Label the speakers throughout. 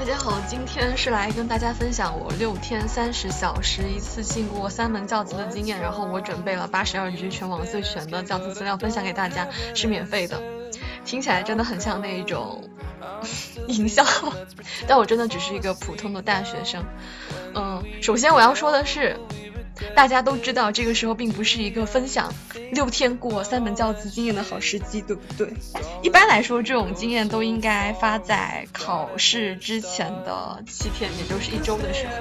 Speaker 1: 大家好，今天是来跟大家分享我六天三十小时一次性过三门教资的经验，然后我准备了八十二 G 全网最全的教资资料分享给大家，是免费的。听起来真的很像那一种营销，但我真的只是一个普通的大学生。嗯，首先我要说的是。大家都知道，这个时候并不是一个分享六天过三门教资经验的好时机，对不对？一般来说，这种经验都应该发在考试之前的七天，也就是一周的时候。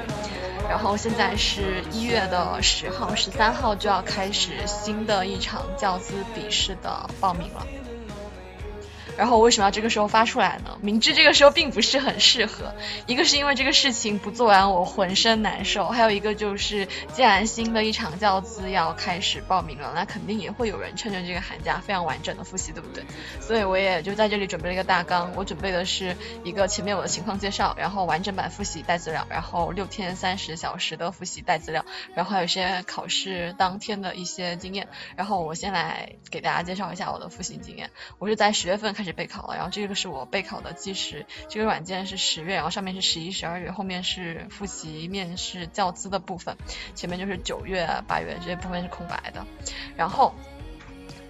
Speaker 1: 然后现在是一月的十号、十三号就要开始新的一场教资笔试的报名了。然后我为什么要这个时候发出来呢？明知这个时候并不是很适合，一个是因为这个事情不做完我浑身难受，还有一个就是既然新的一场教资要开始报名了，那肯定也会有人趁着这个寒假非常完整的复习，对不对？所以我也就在这里准备了一个大纲，我准备的是一个前面我的情况介绍，然后完整版复习带资料，然后六天三十小时的复习带资料，然后还有一些考试当天的一些经验。然后我先来给大家介绍一下我的复习经验，我是在十月份开始。备考了，然后这个是我备考的计时，这个软件是十月，然后上面是十一、十二月，后面是复习、面试、教资的部分，前面就是九月、八月这些部分是空白的，然后。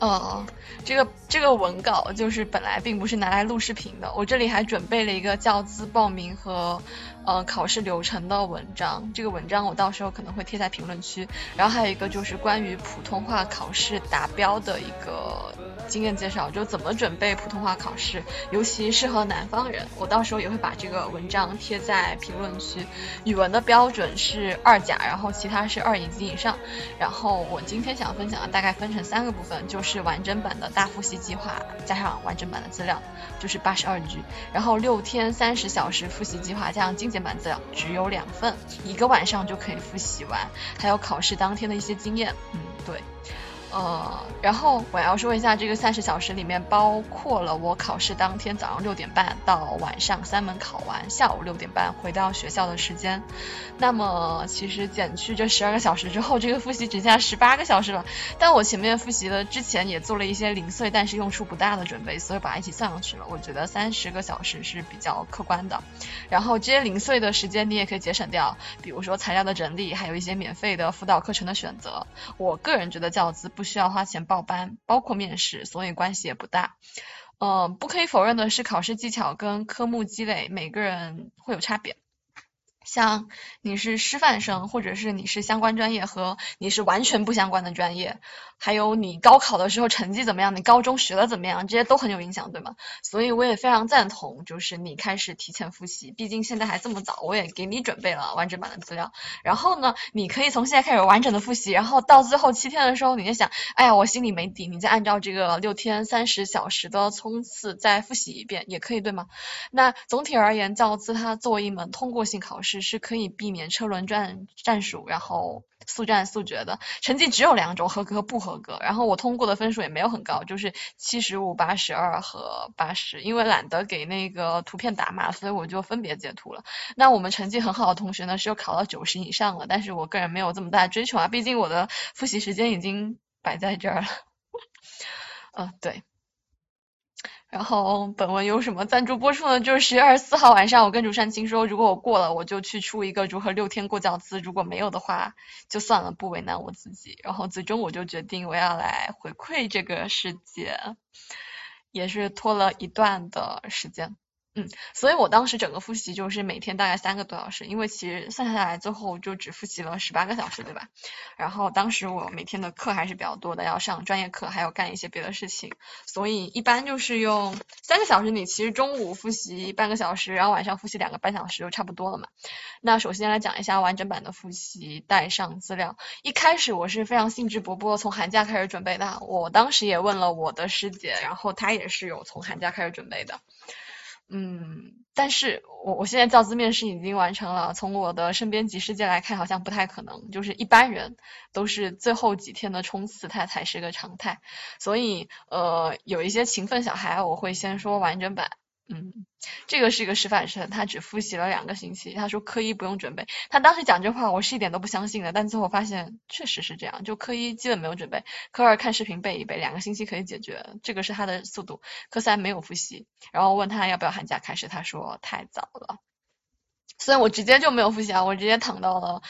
Speaker 1: 呃，这个这个文稿就是本来并不是拿来录视频的，我这里还准备了一个教资报名和呃考试流程的文章，这个文章我到时候可能会贴在评论区。然后还有一个就是关于普通话考试达标的一个经验介绍，就怎么准备普通话考试，尤其适合南方人。我到时候也会把这个文章贴在评论区。语文的标准是二甲，然后其他是二乙级以上。然后我今天想分享的大概分成三个部分，就是。完整版的大复习计划，加上完整版的资料，就是八十二 G。然后六天三十小时复习计划加上精简版资料，只有两份，一个晚上就可以复习完。还有考试当天的一些经验，嗯，对。呃，然后我要说一下，这个三十小时里面包括了我考试当天早上六点半到晚上三门考完，下午六点半回到学校的时间。那么其实减去这十二个小时之后，这个复习只剩下十八个小时了。但我前面复习的之前也做了一些零碎但是用处不大的准备，所以把它一起算上去了。我觉得三十个小时是比较客观的。然后这些零碎的时间你也可以节省掉，比如说材料的整理，还有一些免费的辅导课程的选择。我个人觉得教资。不需要花钱报班，包括面试，所以关系也不大。嗯，不可以否认的是，考试技巧跟科目积累，每个人会有差别。像你是师范生，或者是你是相关专业和你是完全不相关的专业，还有你高考的时候成绩怎么样，你高中学的怎么样，这些都很有影响，对吗？所以我也非常赞同，就是你开始提前复习，毕竟现在还这么早，我也给你准备了完整版的资料。然后呢，你可以从现在开始完整的复习，然后到最后七天的时候，你就想，哎呀，我心里没底，你再按照这个六天三十小时的冲刺再复习一遍，也可以，对吗？那总体而言，教资它作为一门通过性考试。是可以避免车轮战战术，然后速战速决的。成绩只有两种，合格和不合格。然后我通过的分数也没有很高，就是七十五、八十二和八十。因为懒得给那个图片打码，所以我就分别截图了。那我们成绩很好的同学呢，是有考到九十以上了。但是我个人没有这么大的追求啊，毕竟我的复习时间已经摆在这儿了。嗯，对。然后本文有什么赞助播出呢？就是十月二十四号晚上，我跟竹山青说，如果我过了，我就去出一个如何六天过教资；如果没有的话，就算了，不为难我自己。然后最终我就决定我要来回馈这个世界，也是拖了一段的时间。嗯，所以我当时整个复习就是每天大概三个多小时，因为其实算下来最后就只复习了十八个小时，对吧？然后当时我每天的课还是比较多的，要上专业课，还要干一些别的事情，所以一般就是用三个小时，你其实中午复习半个小时，然后晚上复习两个半小时就差不多了嘛。那首先来讲一下完整版的复习带上资料，一开始我是非常兴致勃勃，从寒假开始准备的。我当时也问了我的师姐，然后她也是有从寒假开始准备的。嗯，但是我我现在教资面试已经完成了，从我的身边及世界来看，好像不太可能，就是一般人都是最后几天的冲刺，它才是个常态。所以呃，有一些勤奋小孩，我会先说完整版。嗯，这个是一个师范生，他只复习了两个星期，他说科一不用准备。他当时讲这话，我是一点都不相信的，但最后发现确实是这样，就科一基本没有准备，科二看视频背一背，两个星期可以解决，这个是他的速度。科三没有复习，然后问他要不要寒假开始，他说太早了。所以我直接就没有复习啊，我直接躺到了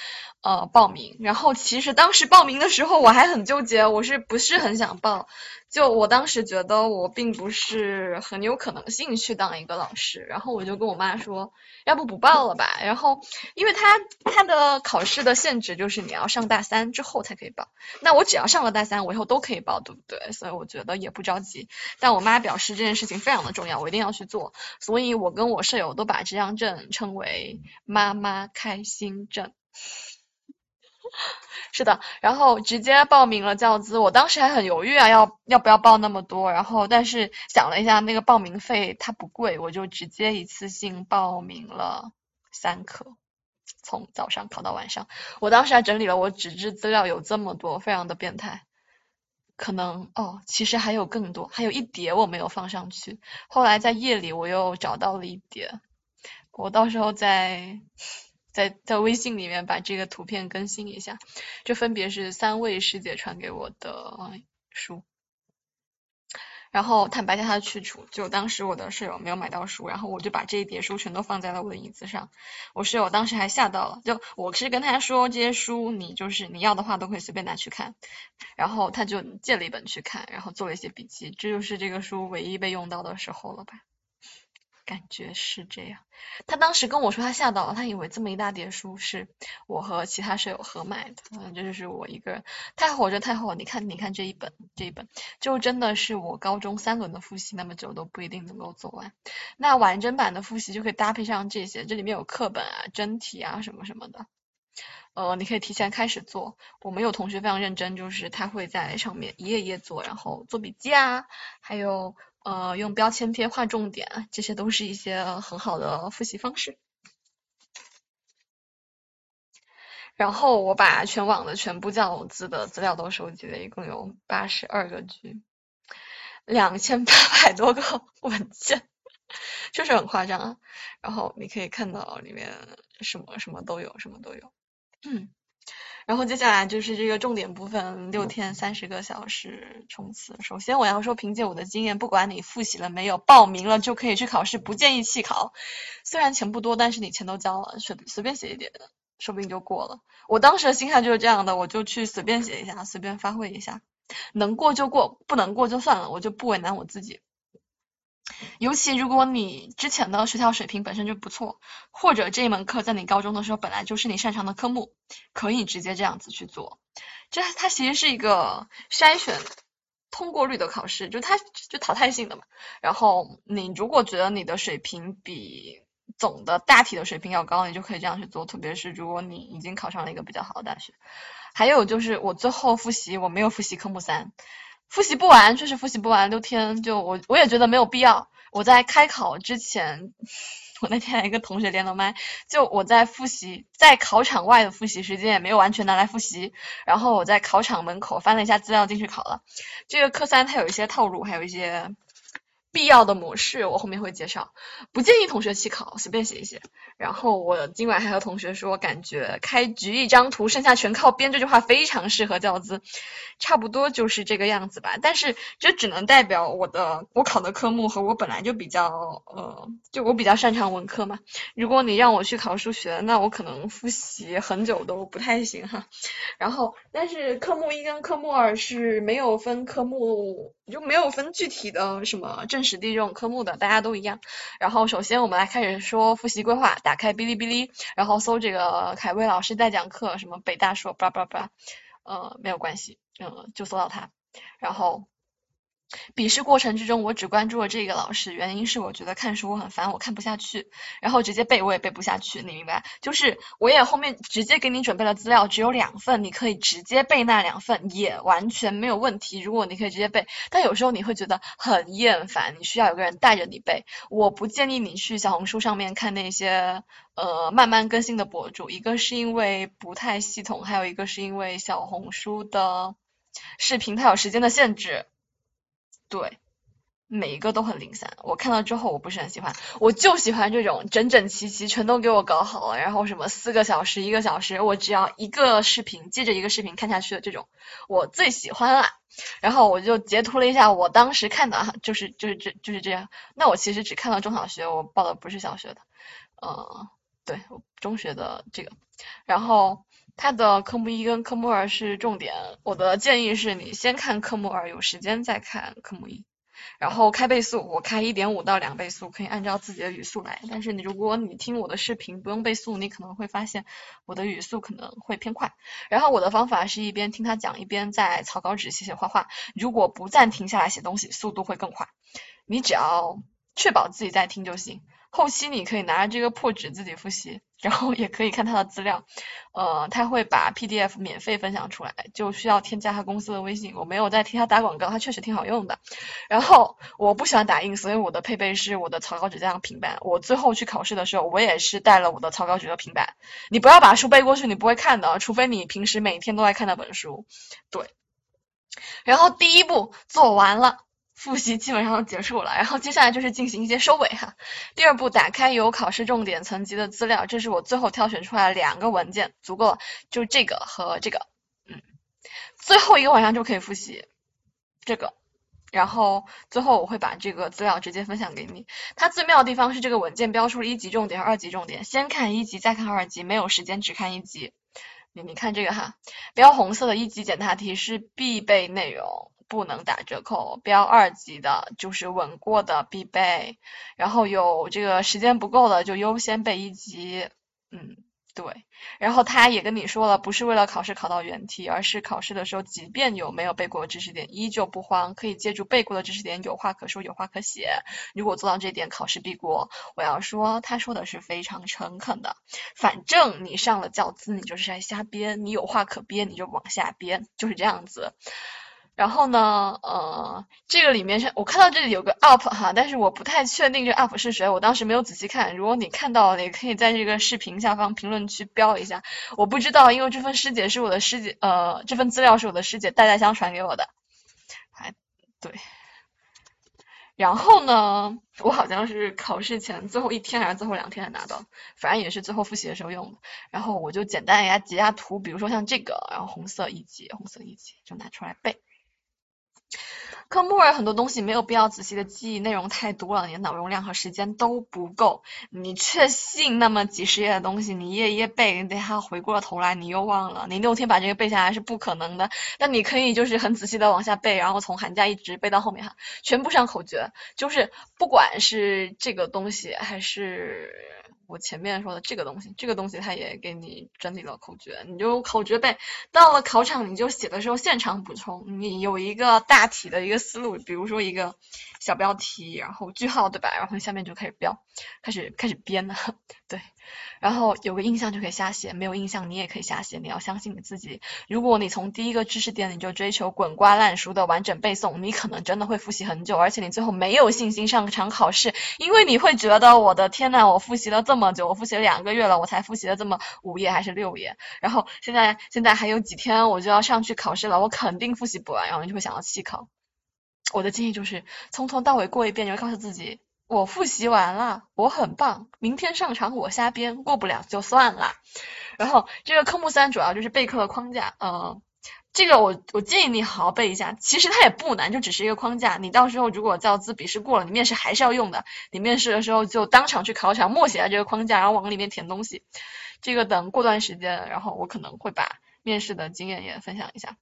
Speaker 1: 呃报名。然后其实当时报名的时候我还很纠结，我是不是很想报？就我当时觉得我并不是很有可能性去当一个老师，然后我就跟我妈说，要不不报了吧？然后因为他他的考试的限制就是你要上大三之后才可以报，那我只要上了大三，我以后都可以报，对不对？所以我觉得也不着急。但我妈表示这件事情非常的重要，我一定要去做，所以我跟我舍友都把这张证称为妈妈开心证。是的，然后直接报名了教资，我当时还很犹豫啊，要要不要报那么多，然后但是想了一下，那个报名费它不贵，我就直接一次性报名了三科，从早上考到晚上。我当时还整理了我纸质资料，有这么多，非常的变态。可能哦，其实还有更多，还有一叠我没有放上去，后来在夜里我又找到了一叠，我到时候再。在在微信里面把这个图片更新一下，这分别是三位师姐传给我的书，然后坦白一下它的去处，就当时我的舍友没有买到书，然后我就把这一叠书全都放在了我的椅子上，我室友当时还吓到了，就我是跟他说这些书你就是你要的话都可以随便拿去看，然后他就借了一本去看，然后做了一些笔记，这就是这个书唯一被用到的时候了吧。感觉是这样，他当时跟我说他吓到了，他以为这么一大叠书是我和其他舍友合买的，嗯，这就是我一个人，太好这太好，你看你看这一本这一本，就真的是我高中三轮的复习那么久都不一定能够做完，那完整版的复习就可以搭配上这些，这里面有课本啊、真题啊什么什么的，呃，你可以提前开始做，我们有同学非常认真，就是他会在上面一页一页做，然后做笔记啊，还有。呃，用标签贴画重点，这些都是一些很好的复习方式。然后我把全网的全部教资的资料都收集了，一共有八十二个 G，两千八百多个 文件，就是很夸张啊。然后你可以看到里面什么什么都有，什么都有。嗯。然后接下来就是这个重点部分，六天三十个小时冲刺。首先我要说，凭借我的经验，不管你复习了没有，报名了就可以去考试，不建议弃考。虽然钱不多，但是你钱都交了，随随便写一点，说不定就过了。我当时的心态就是这样的，我就去随便写一下，随便发挥一下，能过就过，不能过就算了，我就不为难我自己。尤其如果你之前的学校水平本身就不错，或者这一门课在你高中的时候本来就是你擅长的科目，可以直接这样子去做。这它其实是一个筛选通过率的考试，就它就淘汰性的嘛。然后你如果觉得你的水平比总的大体的水平要高，你就可以这样去做。特别是如果你已经考上了一个比较好的大学。还有就是我最后复习，我没有复习科目三。复习不完，确实复习不完，六天就我我也觉得没有必要。我在开考之前，我那天还一个同学连了麦，就我在复习，在考场外的复习时间也没有完全拿来复习，然后我在考场门口翻了一下资料进去考了。这个科三它有一些套路，还有一些。必要的模式我后面会介绍，不建议同学弃考，随便写一写。然后我今晚还和同学说，感觉开局一张图，剩下全靠编，这句话非常适合教资，差不多就是这个样子吧。但是这只能代表我的我考的科目和我本来就比较呃，就我比较擅长文科嘛。如果你让我去考数学，那我可能复习很久都不太行哈。然后但是科目一跟科目二是没有分科目，就没有分具体的什么政。史地这种科目的大家都一样，然后首先我们来开始说复习规划，打开哔哩哔哩，然后搜这个凯威老师在讲课，什么北大硕，叭叭叭，呃没有关系，嗯就搜到他，然后。笔试过程之中，我只关注了这个老师，原因是我觉得看书我很烦，我看不下去，然后直接背我也背不下去，你明白？就是我也后面直接给你准备了资料，只有两份，你可以直接背那两份，也完全没有问题。如果你可以直接背，但有时候你会觉得很厌烦，你需要有个人带着你背。我不建议你去小红书上面看那些呃慢慢更新的博主，一个是因为不太系统，还有一个是因为小红书的视频它有时间的限制。对，每一个都很零散，我看到之后我不是很喜欢，我就喜欢这种整整齐齐，全都给我搞好了，然后什么四个小时、一个小时，我只要一个视频接着一个视频看下去的这种，我最喜欢了。然后我就截图了一下我当时看的，就是就是这就是这样。那我其实只看到中小学，我报的不是小学的，嗯。对，中学的这个，然后它的科目一跟科目二是重点，我的建议是你先看科目二，有时间再看科目一。然后开倍速，我开一点五到两倍速，可以按照自己的语速来。但是你如果你听我的视频不用倍速，你可能会发现我的语速可能会偏快。然后我的方法是一边听他讲，一边在草稿纸写写画画。如果不暂停下来写东西，速度会更快。你只要确保自己在听就行。后期你可以拿着这个破纸自己复习，然后也可以看他的资料，呃，他会把 PDF 免费分享出来，就需要添加他公司的微信。我没有在替他打广告，他确实挺好用的。然后我不喜欢打印，所以我的配备是我的草稿纸加上平板。我最后去考试的时候，我也是带了我的草稿纸和平板。你不要把书背过去，你不会看的，除非你平时每天都在看那本书。对。然后第一步做完了。复习基本上都结束了，然后接下来就是进行一些收尾哈。第二步，打开有考试重点层级的资料，这是我最后挑选出来两个文件，足够了，就这个和这个，嗯，最后一个晚上就可以复习这个，然后最后我会把这个资料直接分享给你。它最妙的地方是这个文件标出了一级重点和二级重点，先看一级再看二级，没有时间只看一级。你你看这个哈，标红色的一级简答题是必备内容。不能打折扣，标二级的就是稳过的必备，然后有这个时间不够的就优先背一级，嗯，对，然后他也跟你说了，不是为了考试考到原题，而是考试的时候，即便有没有背过知识点，依旧不慌，可以借助背过的知识点有话可说，有话可写。如果做到这点，考试必过。我要说，他说的是非常诚恳的，反正你上了教资，你就是在瞎编，你有话可编，你就往下编，就是这样子。然后呢，呃，这个里面是我看到这里有个 UP 哈，但是我不太确定这 UP 是谁，我当时没有仔细看。如果你看到了，也可以在这个视频下方评论区标一下。我不知道，因为这份师姐是我的师姐，呃，这份资料是我的师姐代代相传给我的。还对。然后呢，我好像是考试前最后一天还是最后两天才拿到，反正也是最后复习的时候用的。然后我就简单给它截下图，比如说像这个，然后红色一级，红色一级就拿出来背。科目二很多东西没有必要仔细的记忆，内容太多了，你的脑容量和时间都不够。你确信那么几十页的东西，你一页一页背，你等下回过了头来你又忘了，你六天把这个背下来是不可能的。但你可以就是很仔细的往下背，然后从寒假一直背到后面哈，全部上口诀，就是不管是这个东西还是。我前面说的这个东西，这个东西它也给你整理了口诀，你就口诀背，到了考场你就写的时候现场补充，你有一个大体的一个思路，比如说一个小标题，然后句号对吧？然后下面就开始标，开始开始编了，对。然后有个印象就可以瞎写，没有印象你也可以瞎写，你要相信你自己。如果你从第一个知识点你就追求滚瓜烂熟的完整背诵，你可能真的会复习很久，而且你最后没有信心上场考试，因为你会觉得我的天呐，我复习了这么久，我复习了两个月了，我才复习了这么五页还是六页，然后现在现在还有几天我就要上去考试了，我肯定复习不完，然后你就会想要弃考。我的建议就是从头到尾过一遍，你会告诉自己。我复习完了，我很棒，明天上场我瞎编，过不了就算了。然后这个科目三主要就是备课的框架，呃，这个我我建议你好好背一下，其实它也不难，就只是一个框架。你到时候如果教资笔试过了，你面试还是要用的。你面试的时候就当场去考场默写下这个框架，然后往里面填东西。这个等过段时间，然后我可能会把面试的经验也分享一下。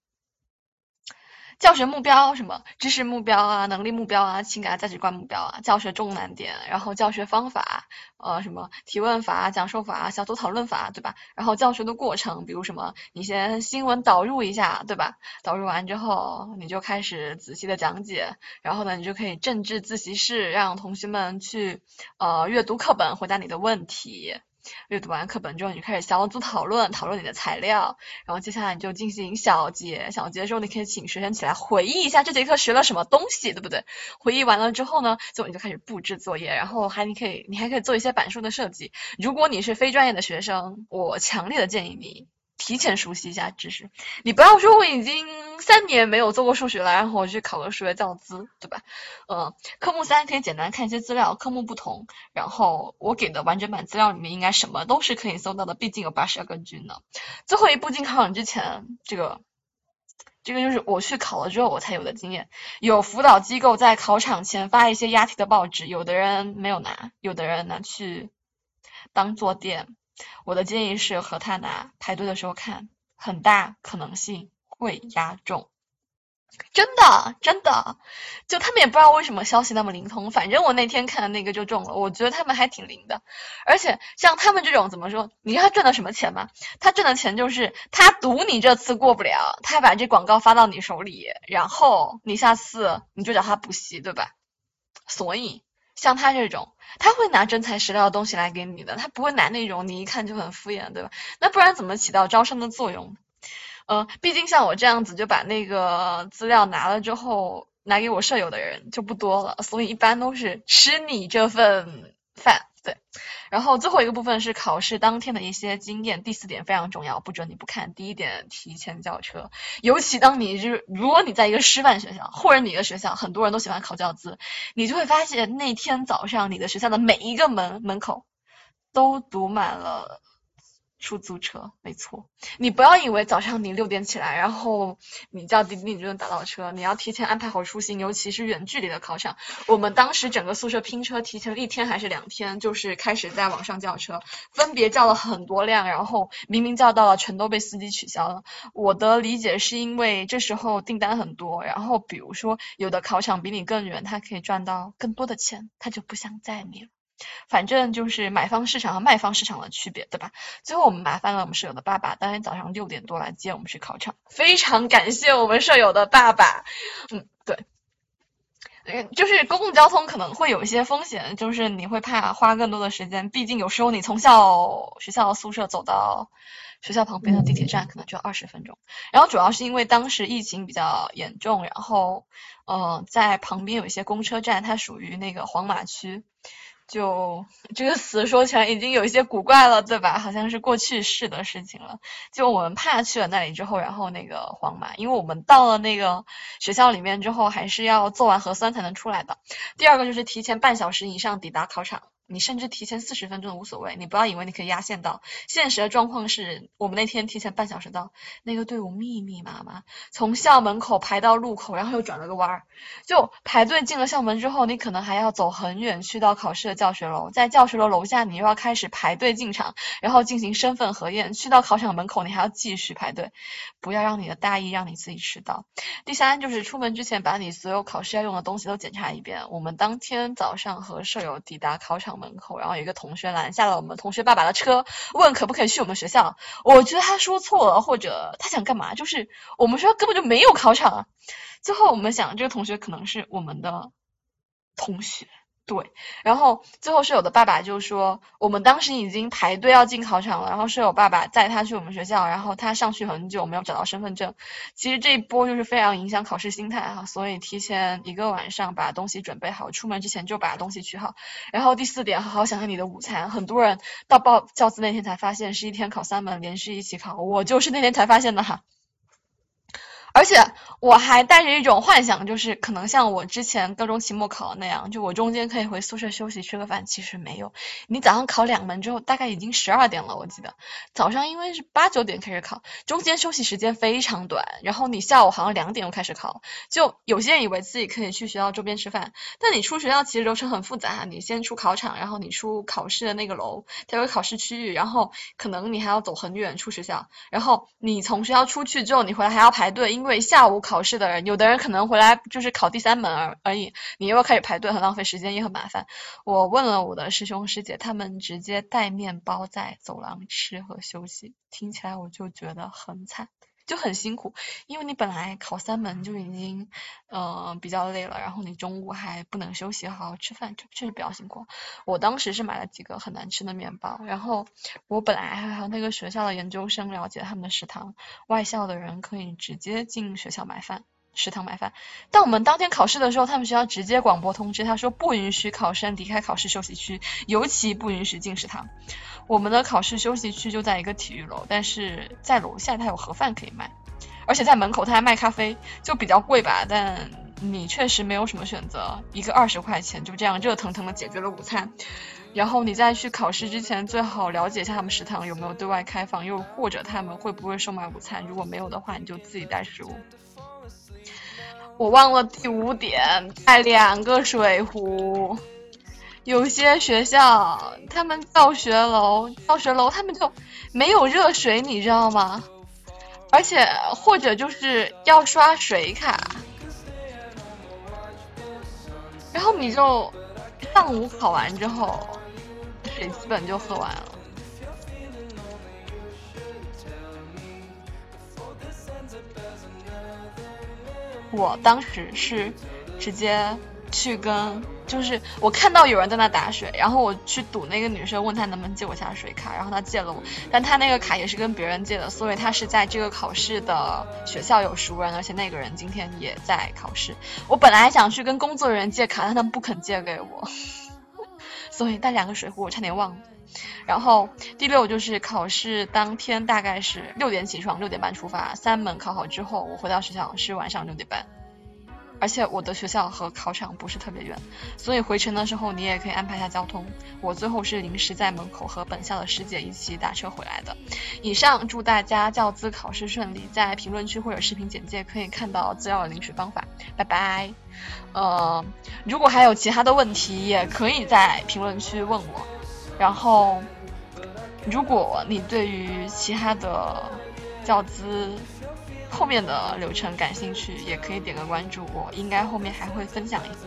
Speaker 1: 教学目标什么知识目标啊，能力目标啊，情感价值观目标啊，教学重难点，然后教学方法，呃，什么提问法、讲授法、小组讨论法，对吧？然后教学的过程，比如什么，你先新闻导入一下，对吧？导入完之后，你就开始仔细的讲解，然后呢，你就可以政治自习室，让同学们去呃阅读课本，回答你的问题。阅读完课本之后，你就开始小组讨论，讨论你的材料，然后接下来你就进行小结，小结的时候你可以请学生起来回忆一下这节课学了什么东西，对不对？回忆完了之后呢，就你就开始布置作业，然后还你可以你还可以做一些板书的设计。如果你是非专业的学生，我强烈的建议你。提前熟悉一下知识，你不要说我已经三年没有做过数学了，然后我去考个数学教资，对吧？嗯，科目三可以简单看一些资料，科目不同，然后我给的完整版资料里面应该什么都是可以搜到的，毕竟有八十二个句呢。最后一步进考场之前，这个这个就是我去考了之后我才有的经验。有辅导机构在考场前发一些押题的报纸，有的人没有拿，有的人拿去。当坐垫。我的建议是和他拿，排队的时候看，很大可能性会压中。真的，真的，就他们也不知道为什么消息那么灵通，反正我那天看的那个就中了，我觉得他们还挺灵的。而且像他们这种怎么说？你知道他赚的什么钱吗？他赚的钱就是他赌你这次过不了，他把这广告发到你手里，然后你下次你就找他补习，对吧？所以像他这种，他会拿真材实料的东西来给你的，他不会拿那种你一看就很敷衍，对吧？那不然怎么起到招生的作用？呃，毕竟像我这样子就把那个资料拿了之后拿给我舍友的人就不多了，所以一般都是吃你这份饭。对，然后最后一个部分是考试当天的一些经验。第四点非常重要，不准你不看。第一点，提前叫车，尤其当你就是如果你在一个师范学校或者你的学校很多人都喜欢考教资，你就会发现那天早上你的学校的每一个门门口都堵满了。出租车，没错。你不要以为早上你六点起来，然后你叫滴滴你就能打到车。你要提前安排好出行，尤其是远距离的考场。我们当时整个宿舍拼车提前了一天还是两天，就是开始在网上叫车，分别叫了很多辆，然后明明叫到了，全都被司机取消了。我的理解是因为这时候订单很多，然后比如说有的考场比你更远，他可以赚到更多的钱，他就不想载你。反正就是买方市场和卖方市场的区别，对吧？最后我们麻烦了我们舍友的爸爸，当天早上六点多来接我们去考场，非常感谢我们舍友的爸爸。嗯，对，嗯，就是公共交通可能会有一些风险，就是你会怕花更多的时间，毕竟有时候你从校学校宿舍走到学校旁边的地铁站，可能就要二十分钟。然后主要是因为当时疫情比较严重，然后呃，在旁边有一些公车站，它属于那个黄码区。就这个词说起来已经有一些古怪了，对吧？好像是过去式的事情了。就我们怕去了那里之后，然后那个黄马，因为我们到了那个学校里面之后，还是要做完核酸才能出来的。第二个就是提前半小时以上抵达考场。你甚至提前四十分钟无所谓，你不要以为你可以压线到。现实的状况是我们那天提前半小时到，那个队伍密密麻麻，从校门口排到路口，然后又转了个弯儿。就排队进了校门之后，你可能还要走很远去到考试的教学楼，在教学楼楼下你又要开始排队进场，然后进行身份核验。去到考场门口，你还要继续排队。不要让你的大意让你自己迟到。第三就是出门之前把你所有考试要用的东西都检查一遍。我们当天早上和舍友抵达考场。门口，然后有一个同学拦下了我们同学爸爸的车，问可不可以去我们学校。我觉得他说错了，或者他想干嘛？就是我们学校根本就没有考场啊。最后我们想，这个同学可能是我们的同学。对，然后最后舍友的爸爸就说，我们当时已经排队要进考场了，然后舍友爸爸载他去我们学校，然后他上去很久没有找到身份证，其实这一波就是非常影响考试心态哈，所以提前一个晚上把东西准备好，出门之前就把东西取好。然后第四点，好好想想你的午餐，很多人到报教资那天才发现是一天考三门，连续一起考，我就是那天才发现的哈。而且我还带着一种幻想，就是可能像我之前高中期末考那样，就我中间可以回宿舍休息吃个饭。其实没有，你早上考两门之后，大概已经十二点了。我记得早上因为是八九点开始考，中间休息时间非常短。然后你下午好像两点又开始考，就有些人以为自己可以去学校周边吃饭，但你出学校其实流程很复杂。你先出考场，然后你出考试的那个楼，它有考试区域，然后可能你还要走很远出学校，然后你从学校出去之后，你回来还要排队，因为为下午考试的人，有的人可能回来就是考第三门而而已，你又要开始排队，很浪费时间，也很麻烦。我问了我的师兄师姐，他们直接带面包在走廊吃和休息，听起来我就觉得很惨。就很辛苦，因为你本来考三门就已经，嗯，比较累了，然后你中午还不能休息好好吃饭，就确实比较辛苦。我当时是买了几个很难吃的面包，然后我本来还和那个学校的研究生了解他们的食堂，外校的人可以直接进学校买饭。食堂买饭，但我们当天考试的时候，他们学校直接广播通知，他说不允许考生离开考试休息区，尤其不允许进食堂。我们的考试休息区就在一个体育楼，但是在楼下它有盒饭可以卖，而且在门口他还卖咖啡，就比较贵吧，但你确实没有什么选择，一个二十块钱就这样热腾腾的解决了午餐。然后你在去考试之前，最好了解一下他们食堂有没有对外开放，又或者他们会不会售卖午餐，如果没有的话，你就自己带食物。我忘了第五点，带两个水壶。有些学校他们教学楼教学楼他们就没有热水，你知道吗？而且或者就是要刷水卡，然后你就上午考完之后，水基本就喝完了。我当时是直接去跟。就是我看到有人在那打水，然后我去堵那个女生，问她能不能借我下水卡，然后她借了我，但她那个卡也是跟别人借的，所以她是在这个考试的学校有熟人，而且那个人今天也在考试。我本来想去跟工作人员借卡，但他们不肯借给我，所以带两个水壶我差点忘了。然后第六就是考试当天大概是六点起床，六点半出发，三门考好之后，我回到学校是晚上六点半。而且我的学校和考场不是特别远，所以回程的时候你也可以安排一下交通。我最后是临时在门口和本校的师姐一起打车回来的。以上祝大家教资考试顺利，在评论区或者视频简介可以看到资料的领取方法。拜拜。呃，如果还有其他的问题，也可以在评论区问我。然后，如果你对于其他的教资，后面的流程感兴趣，也可以点个关注，我应该后面还会分享一些